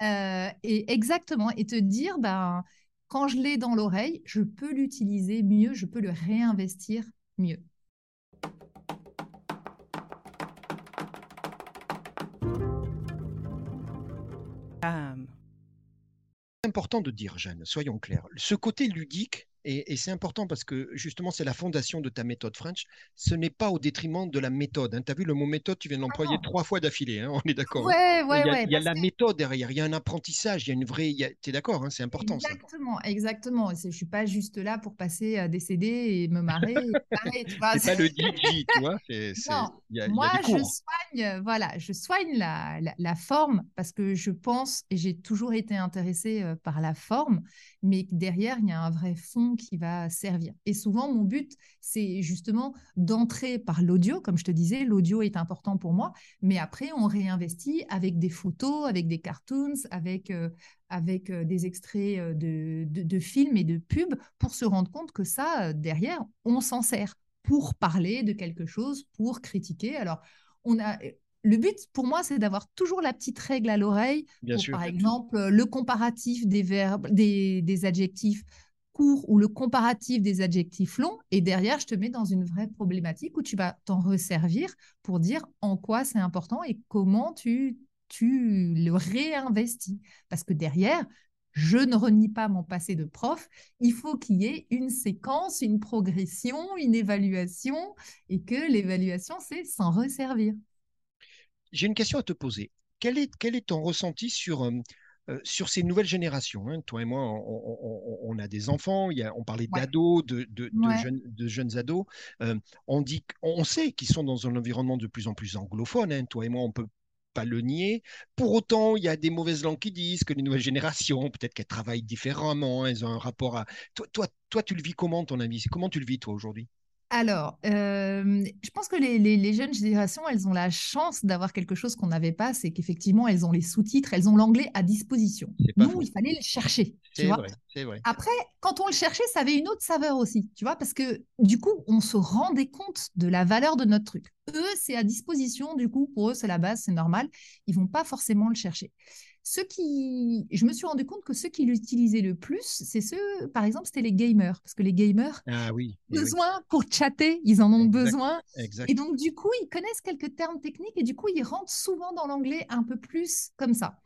Euh, et exactement, et te dire, ben, quand je l'ai dans l'oreille, je peux l'utiliser mieux, je peux le réinvestir mieux. Jam. important de dire, Jeanne, soyons clairs. Ce côté ludique, Et, et c'est important parce que justement, c'est la fondation de ta méthode French. Ce n'est pas au détriment de la méthode. Tu as vu le mot méthode, tu viens de l'employer trois fois d'affilée. hein, on est d'accord. hein. Ouais, ouais, il y a, ouais. il y a la que- méthode derrière, il y a un apprentissage, il y a une vraie. Tu es d'accord, hein, c'est important ça. Exactement, exactement. Je suis pas juste là pour passer à des CD et me marrer. et tu vois, C'est pas le DJ, tu vois. y a, y a Moi, je soigne, euh, voilà, je soigne la, la, la forme parce que je pense, et j'ai toujours été intéressée euh, par la forme, mais derrière, il y a un vrai fond qui va servir. Et souvent, mon but, c'est justement d'entrer par l'audio. Comme je te disais, l'audio est important pour moi, mais après, on réinvestit avec des photos, avec des cartoons, avec, euh, avec euh, des extraits euh, de, de, de films et de pubs pour se rendre compte que ça, derrière, on s'en sert pour parler de quelque chose, pour critiquer. Alors, on a le but pour moi, c'est d'avoir toujours la petite règle à l'oreille par exemple, le comparatif des verbes, des, des adjectifs courts ou le comparatif des adjectifs longs. Et derrière, je te mets dans une vraie problématique où tu vas t'en resservir pour dire en quoi c'est important et comment tu, tu le réinvestis. Parce que derrière, je ne renie pas mon passé de prof. Il faut qu'il y ait une séquence, une progression, une évaluation et que l'évaluation, c'est s'en resservir. J'ai une question à te poser. Quel est, quel est ton ressenti sur, euh, sur ces nouvelles générations hein Toi et moi, on, on- on- on a des enfants, il y a- on parlait Ouais. d'ados, de, de, de Ouais. jeunes, de jeunes ados. Euh, on, dit, on sait qu'ils sont dans un environnement de plus en plus anglophone. hein. Toi et moi, on peut pas le nier. Pour autant, il y a des mauvaises langues qui disent que les nouvelles générations, peut-être qu'elles travaillent différemment, elles ont un rapport à... Toi, toi, toi, tu le vis comment, ton avis? Comment tu le vis, toi, aujourd'hui? Alors, euh, je pense que les, les- les jeunes générations, elles ont la chance d'avoir quelque chose qu'on n'avait pas, c'est qu'effectivement, elles ont les sous-titres, elles ont l'anglais à disposition. Nous, il fallait le chercher, tu C'est vois. vrai, c'est vrai. Après, quand on le cherchait, ça avait une autre saveur aussi, tu vois, parce que du coup, on se rendait compte de la valeur de notre truc. Eux, c'est à disposition, du coup, pour eux, c'est la base, c'est normal. Ils vont pas forcément le chercher. Ceux qui, je me suis rendu compte que ceux qui l'utilisaient le plus, c'est ceux, par exemple, c'était les gamers, parce que les gamers, Ah oui, eh oui, besoin pour chatter, ils en ont Exact. besoin. exact. Et donc, du coup, ils connaissent quelques termes techniques et du coup, ils rentrent souvent dans l'anglais un peu plus comme ça.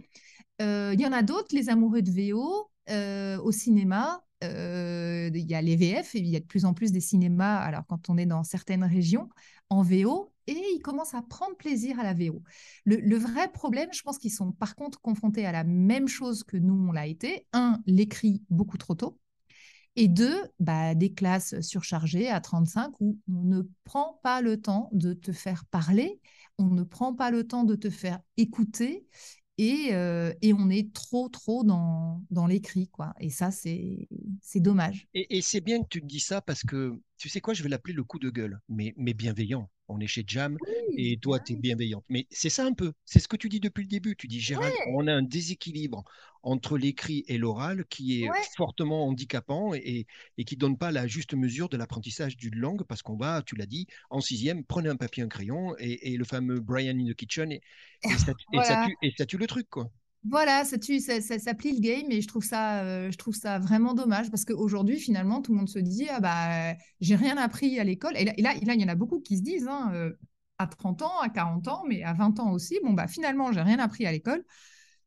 Euh, Il y en a d'autres, les amoureux de VO, euh, au cinéma. euh, Il y a les VF et il y a de plus en plus des cinémas, alors quand on est dans certaines régions, en VO, et ils commencent à prendre plaisir à la VO. Le, vrai problème, je pense qu'ils sont par contre confrontés à la même chose que nous, on l'a été. Un, l'écrit beaucoup trop tôt. Et deux, bah, des classes surchargées à 35 où on ne prend pas le temps de te faire parler, on ne prend pas le temps de te faire écouter et, euh, et on est trop, trop dans, dans l'écrit. quoi. Et ça, c'est dommage. Et, c'est bien que tu me dis ça parce que, tu sais quoi, je vais l'appeler le coup de gueule, mais bienveillant. On est chez Jam et toi, tu es bienveillante. Mais c'est ça un peu. C'est ce que tu dis depuis le début. Tu dis, Gérald, Ouais. on a un déséquilibre entre l'écrit et l'oral qui est Ouais. fortement handicapant et, et qui donne pas la juste mesure de l'apprentissage d'une langue parce qu'on va, tu l'as dit, en sixième, prenez un papier, un crayon et, et le fameux Brian in the Kitchen et, et ça, tue, et ça tue le truc, quoi. Voilà, ça, tue, plie le game et je trouve ça, euh, je trouve ça vraiment dommage parce qu'aujourd'hui, finalement, tout le monde se dit Ah bah, j'ai rien appris à l'école. Et là, il y en a beaucoup qui se disent hein, euh, à 30 ans, à 40 ans, mais à 20 ans aussi Bon, bah, finalement, j'ai rien appris à l'école.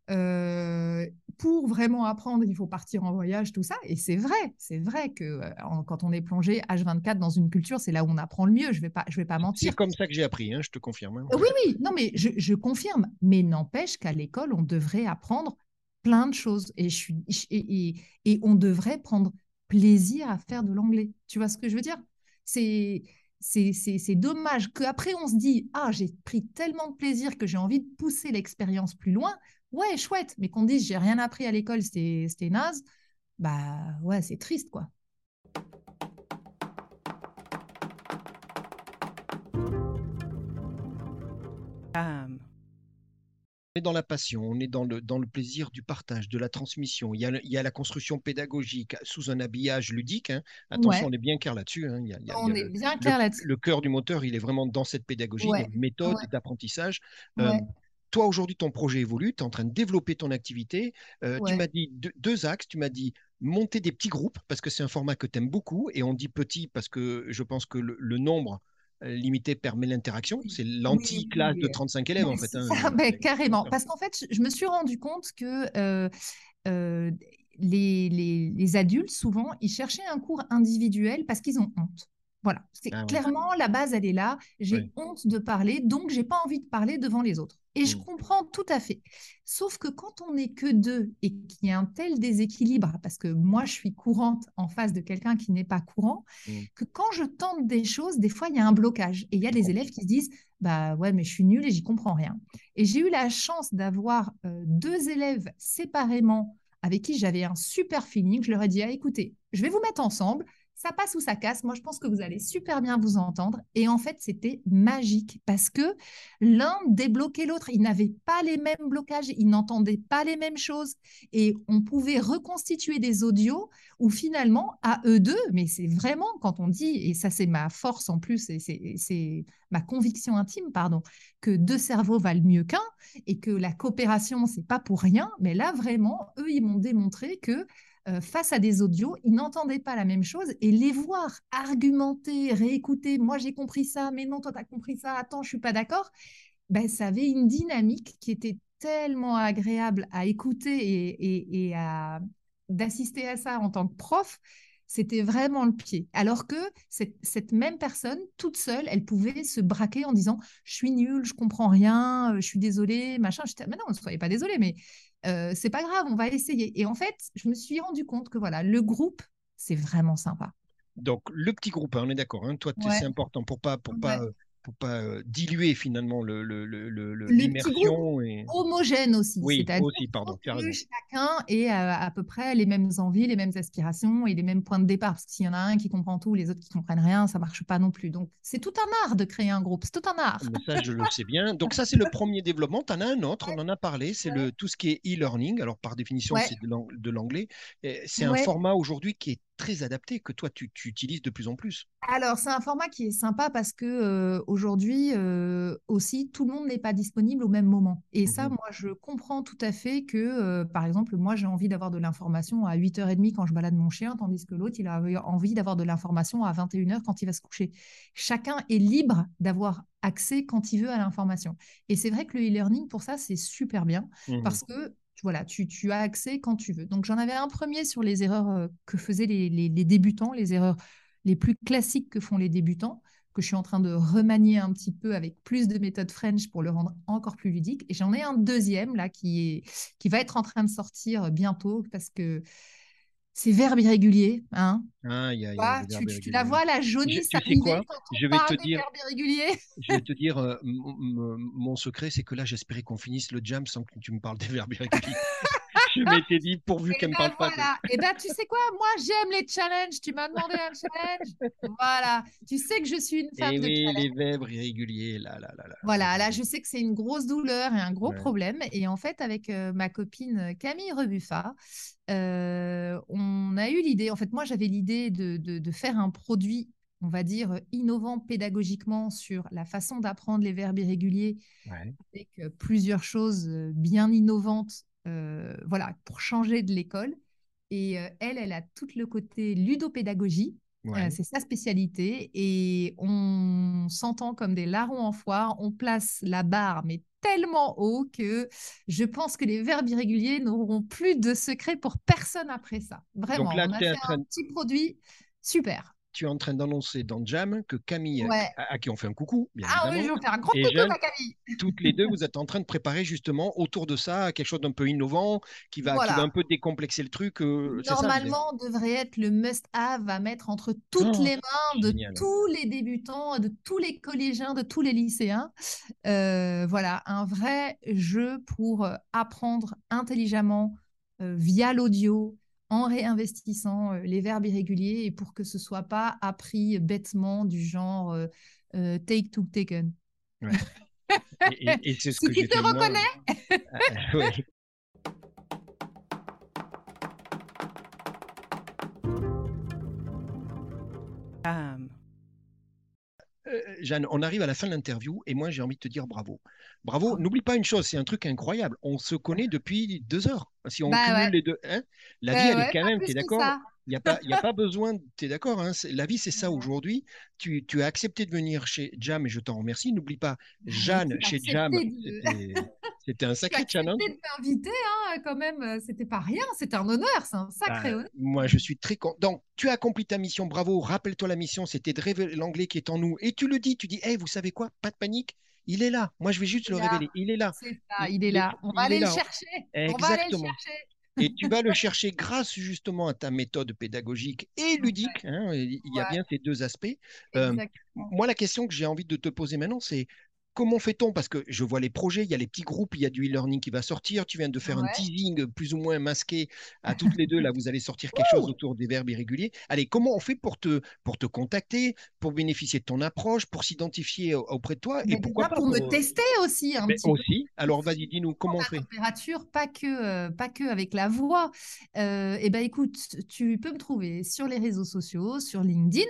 Euh, pour vraiment apprendre, il faut partir en voyage, tout ça. Et c'est vrai, c'est vrai que euh, en- quand on est plongé H24 dans une culture, c'est là où on apprend le mieux. Je vais pas, je vais pas mentir. C'est comme ça que j'ai appris, hein, je te confirme. hein. Oui, oui, non, mais je, je confirme. Mais n'empêche qu'à l'école, on devrait apprendre plein de choses. Et, je suis, et, et, et on devrait prendre plaisir à faire de l'anglais. Tu vois ce que je veux dire? C'est c'est c'est- c'est dommage qu'après, on se dit Ah, j'ai pris tellement de plaisir que j'ai envie de pousser l'expérience plus loin. Ouais, chouette. Mais qu'on dise J'ai rien appris à l'école, c'était naze. Bah ouais, c'est triste, quoi. On est dans la passion, on est dans le, dans le plaisir du partage, de la transmission. Il y a, le- il y a la construction pédagogique sous un habillage ludique. hein. Attention, Ouais. on est bien clair là-dessus. hein. On est le- bien clair là-dessus. le cœur du moteur, il est vraiment dans cette pédagogie, Ouais, méthode ouais. d'apprentissage. Euh. Toi, aujourd'hui, ton projet évolue, tu es en train de développer ton activité. Euh, Tu m'as dit deux, deux axes, tu m'as dit monter des petits groupes, parce que c'est un format que tu aimes beaucoup, et on dit petit parce que je pense que le, le nombre euh, limité permet l'interaction. C'est l'anti-classe oui, de oui. 35 élèves, en fait. hein. ça, ben, C'est- carrément. Parce qu'en fait, je- je me suis rendu compte que euh, euh, les, les, les adultes, souvent, ils cherchaient un cours individuel parce qu'ils ont honte. Voilà, c'est Ah ouais. clairement la base, elle est là. J'ai honte de parler, donc j'ai pas envie de parler devant les autres. Et je Mm. comprends tout à fait. Sauf que quand on n'est que deux et qu'il y a un tel déséquilibre, parce que moi je suis courante en face de quelqu'un qui n'est pas courant, Mm. que quand je tente des choses, des fois il y a un blocage. Et il y a des élèves qui se disent Bah ouais, mais je suis nulle et j'y comprends rien. Et j'ai eu la chance d'avoir euh, deux élèves séparément avec qui j'avais un super feeling. Je leur ai dit ah, écoutez, je vais vous mettre ensemble. Ça passe ou ça casse. Moi, je pense que vous allez super bien vous entendre. Et en fait, c'était magique parce que l'un débloquait l'autre. Ils n'avaient pas les mêmes blocages, ils n'entendaient pas les mêmes choses. Et on pouvait reconstituer des audios où finalement, à eux deux, mais c'est vraiment quand on dit, et ça c'est ma force en plus, et c'est- ma conviction intime, pardon, que deux cerveaux valent mieux qu'un et que la coopération, c'est pas pour rien. Mais là, vraiment, eux, ils m'ont démontré que euh, face à des audios, ils n'entendaient pas la même chose et les voir argumenter, réécouter, moi j'ai compris ça, mais non, toi tu as compris ça, attends, je suis pas d'accord, ben, ça avait une dynamique qui était tellement agréable à écouter et, à d'assister à ça en tant que prof. C'était vraiment le pied. Alors que cette, même personne, toute seule, elle pouvait se braquer en disant Je suis nulle, je comprends rien, je suis désolée, machin. J'étais, mais non, ne soyez pas désolée, mais euh, c'est pas grave, on va essayer. Et en fait, je me suis rendu compte que voilà, le groupe, c'est vraiment sympa. Donc, le petit groupe, hein, on est d'accord. hein, toi, Ouais. c'est important pour pas, pour pas, Ouais. euh, pour pas diluer finalement le, le- le- l'immersion. Et... Homogène aussi. Oui, c'est-à-dire que chacun ait euh, à peu près les mêmes envies, les mêmes aspirations et les mêmes points de départ. Parce que s'il y en a un qui comprend tout, les autres qui comprennent rien, ça marche pas non plus. Donc, c'est tout un art de créer un groupe. C'est tout un art. Mais ça, je le sais bien. Donc, ça, c'est le premier développement. Tu en as un autre, on en a parlé. C'est le tout ce qui est e-learning. Alors, par définition, Ouais. c'est de l'ang- de l'anglais. C'est un format aujourd'hui qui est très adapté, que toi, tu, tu utilises de plus en plus. Alors, c'est un format qui est sympa parce que euh, aujourd'hui euh, aussi, tout le monde n'est pas disponible au même moment. Et ça, Mhm. moi, je comprends tout à fait que, euh, par exemple, moi, j'ai envie d'avoir de l'information à 8h30 quand je balade mon chien, tandis que l'autre, il a envie d'avoir de l'information à 21h quand il va se coucher. Chacun est libre d'avoir accès quand il veut à l'information. Et c'est vrai que le e-learning, pour ça, c'est super bien Mhm. parce que voilà, tu, tu as accès quand tu veux. Donc, j'en avais un premier sur les erreurs euh, que faisaient les, les- débutants, les erreurs les plus classiques que font les débutants, que je suis en train de remanier un petit peu avec plus de méthodes French pour le rendre encore plus ludique. Et j'en ai un deuxième là qui, est, qui va être en train de sortir bientôt parce que c'est verbe irrégulier. Hein Ah, il y a- il y a Voilà, des tu, verbes tu- tu la irréguliers. vois, la Je- jaunisse tu sais quoi? quand on Je vais te dire- verbes irréguliers. Je vais te dire, euh, mon secret, c'est que là, j'espérais qu'on finisse le jam sans que tu me parles des verbes irréguliers. je m'étais dit, pourvu Et qu'elle me ben parle pas. voilà. Et ben tu sais quoi, moi j'aime les challenges. Tu m'as demandé un challenge. Voilà. Tu sais que je suis une femme Eh de oui, challenge. les verbes irréguliers, là, là, là, là. Voilà, là, je sais que c'est une grosse douleur et un gros Ouais. problème. Et en fait, avec euh, ma copine Camille Rebuffa, euh, on a eu l'idée, en fait, moi, j'avais l'idée de, de- de faire un produit, on va dire, innovant pédagogiquement sur la façon d'apprendre les verbes irréguliers Ouais. avec euh, plusieurs choses euh, bien innovantes, euh, voilà, pour changer de l'école. Et euh, elle, elle a tout le côté ludopédagogie. Ouais. Euh, c'est sa spécialité et on s'entend comme des larrons en foire. On place la barre, mais tellement haut que je pense que les verbes irréguliers n'auront plus de secret pour personne après ça. Vraiment, là, on a fait un petit produit super. Tu es en train d'annoncer dans Jam que Camille, Ouais. à, à qui on fait un coucou, bien Ah oui, je vais faire un gros coucou Jeanne, à Camille. toutes les deux, vous êtes en train de préparer justement autour de ça quelque chose d'un peu innovant qui va, qui Voilà. va un peu décomplexer le truc. euh, ça, Normalement, devrait être le must-have à mettre entre toutes Oh, les mains de génial. tous les débutants, de tous les collégiens, de tous les lycéens. Euh, voilà, un vrai jeu pour euh, apprendre intelligemment euh, via l'audio, en réinvestissant euh, les verbes irréguliers et pour que ce soit pas appris bêtement du genre euh, euh, take to taken. Et, et- et c'est ce Si que tu j'ai te reconnais Euh, ouais. Jam. Euh, Jeanne, on arrive à la fin de l'interview et moi j'ai envie de te dire bravo. Bravo, n'oublie pas une chose, c'est un truc incroyable. On se connaît depuis deux heures. Si on Bah cumule ouais. les deux, hein, la Euh, vie elle ouais, est quand même, plus tu es que d'accord? Il n'y a, pas- y a pas besoin, tu es d'accord, hein, la vie c'est ça aujourd'hui. Tu, tu as accepté de venir chez Jam et je t'en remercie. N'oublie pas, Jeanne chez Jam, c'était un sacré challenge. de m'inviter, hein, quand même. euh, C'était pas rien, c'était un honneur, c'est un sacré Ah, honneur. moi, je suis très content. Donc, tu as accompli ta mission, bravo. Rappelle-toi la mission, c'était de révéler l'anglais qui est en nous. Et tu le dis, tu dis, hey, vous savez quoi, pas de panique, il est là. Moi, je vais juste le là. révéler. Il est là. C'est ça, Il- il est là. On va aller le chercher. On va aller le Exactement. chercher. Et tu vas le chercher grâce justement à ta méthode pédagogique et ludique. hein, il y a Ouais. bien ces deux aspects. Euh, Exactement. moi, la question que j'ai envie de te poser maintenant, c'est comment fait-on? Parce que je vois les projets, il y a les petits groupes, il y a du e-learning qui va sortir. Tu viens de faire un teasing plus ou moins masqué à toutes les deux. Là, vous allez sortir quelque chose autour des verbes irréguliers. Allez, comment on fait pour te, pour te contacter, pour bénéficier de ton approche, pour s'identifier au- auprès de toi Mais Et pourquoi pas pour me pour- tester aussi un Mais petit peu. aussi. Alors, vas-y, dis-nous comment on fait? température, pas que, euh, pas que avec la voix. Euh, eh ben écoute, tu peux me trouver sur les réseaux sociaux, sur LinkedIn.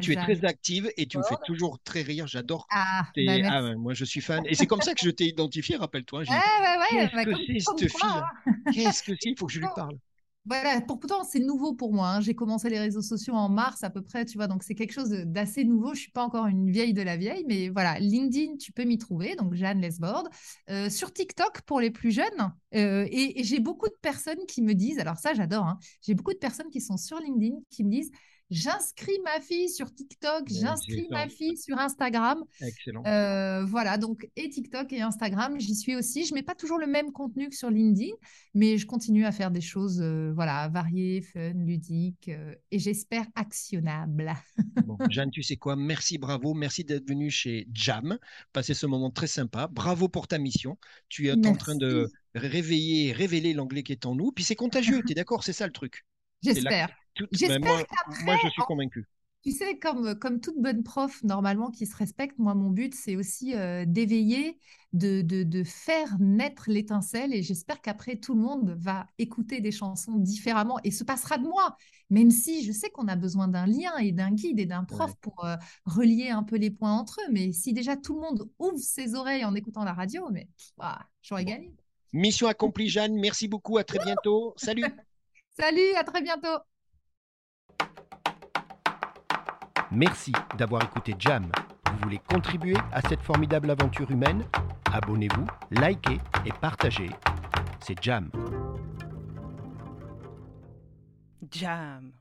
Tu es très active et tu me fais Ford. toujours très rire. J'adore. Ah, bah, ah ouais, moi, je suis fan. Et c'est comme ça que je t'ai identifié, rappelle-toi. Ouais, dit, ouais, Qu'est-ce bah, que c'est, cette fille hein. Qu'est-ce que c'est? Il faut que je lui parle. Voilà, pourtant c'est nouveau pour moi. hein. J'ai commencé les réseaux sociaux en mars à peu près, tu vois, donc c'est quelque chose d'assez nouveau. Je suis pas encore une vieille de la vieille, mais voilà, LinkedIn, tu peux m'y trouver, donc Jeanne Lesbord. Euh, sur TikTok pour les plus jeunes, euh, et, et j'ai beaucoup de personnes qui me disent, alors ça j'adore, hein, j'ai beaucoup de personnes qui sont sur LinkedIn qui me disent, j'inscris ma fille sur TikTok, Ouais, j'inscris ma fille sur Instagram. Excellent. Euh, voilà, donc et TikTok et Instagram, j'y suis aussi. Je mets pas toujours le même contenu que sur LinkedIn, mais je continue à faire des choses euh, voilà, variées, fun, ludiques euh, et j'espère actionnables. Bon, Jeanne, tu sais quoi? Merci, bravo. Merci d'être venue chez Jam. Passer ce moment très sympa. Bravo pour ta mission. Tu es en train de réveiller, révéler l'anglais qui est en nous. Puis c'est contagieux, tu es d'accord? C'est ça le truc. J'espère. J'espère moi, je suis convaincu. Tu sais, comme, comme toute bonne prof, normalement, qui se respecte, moi, mon but, c'est aussi euh, d'éveiller, de, de, de faire naître l'étincelle. Et j'espère qu'après, tout le monde va écouter des chansons différemment et se passera de moi. Même si je sais qu'on a besoin d'un lien et d'un guide et d'un prof Ouais. pour euh, relier un peu les points entre eux. Mais si déjà tout le monde ouvre ses oreilles en écoutant la radio, mais j'aurais gagné. Mission accomplie, Jeanne. Merci beaucoup. À très bientôt. Salut. Salut, à très bientôt. Merci d'avoir écouté Jam. Vous voulez contribuer à cette formidable aventure humaine? Abonnez-vous, likez et partagez. C'est Jam. Jam.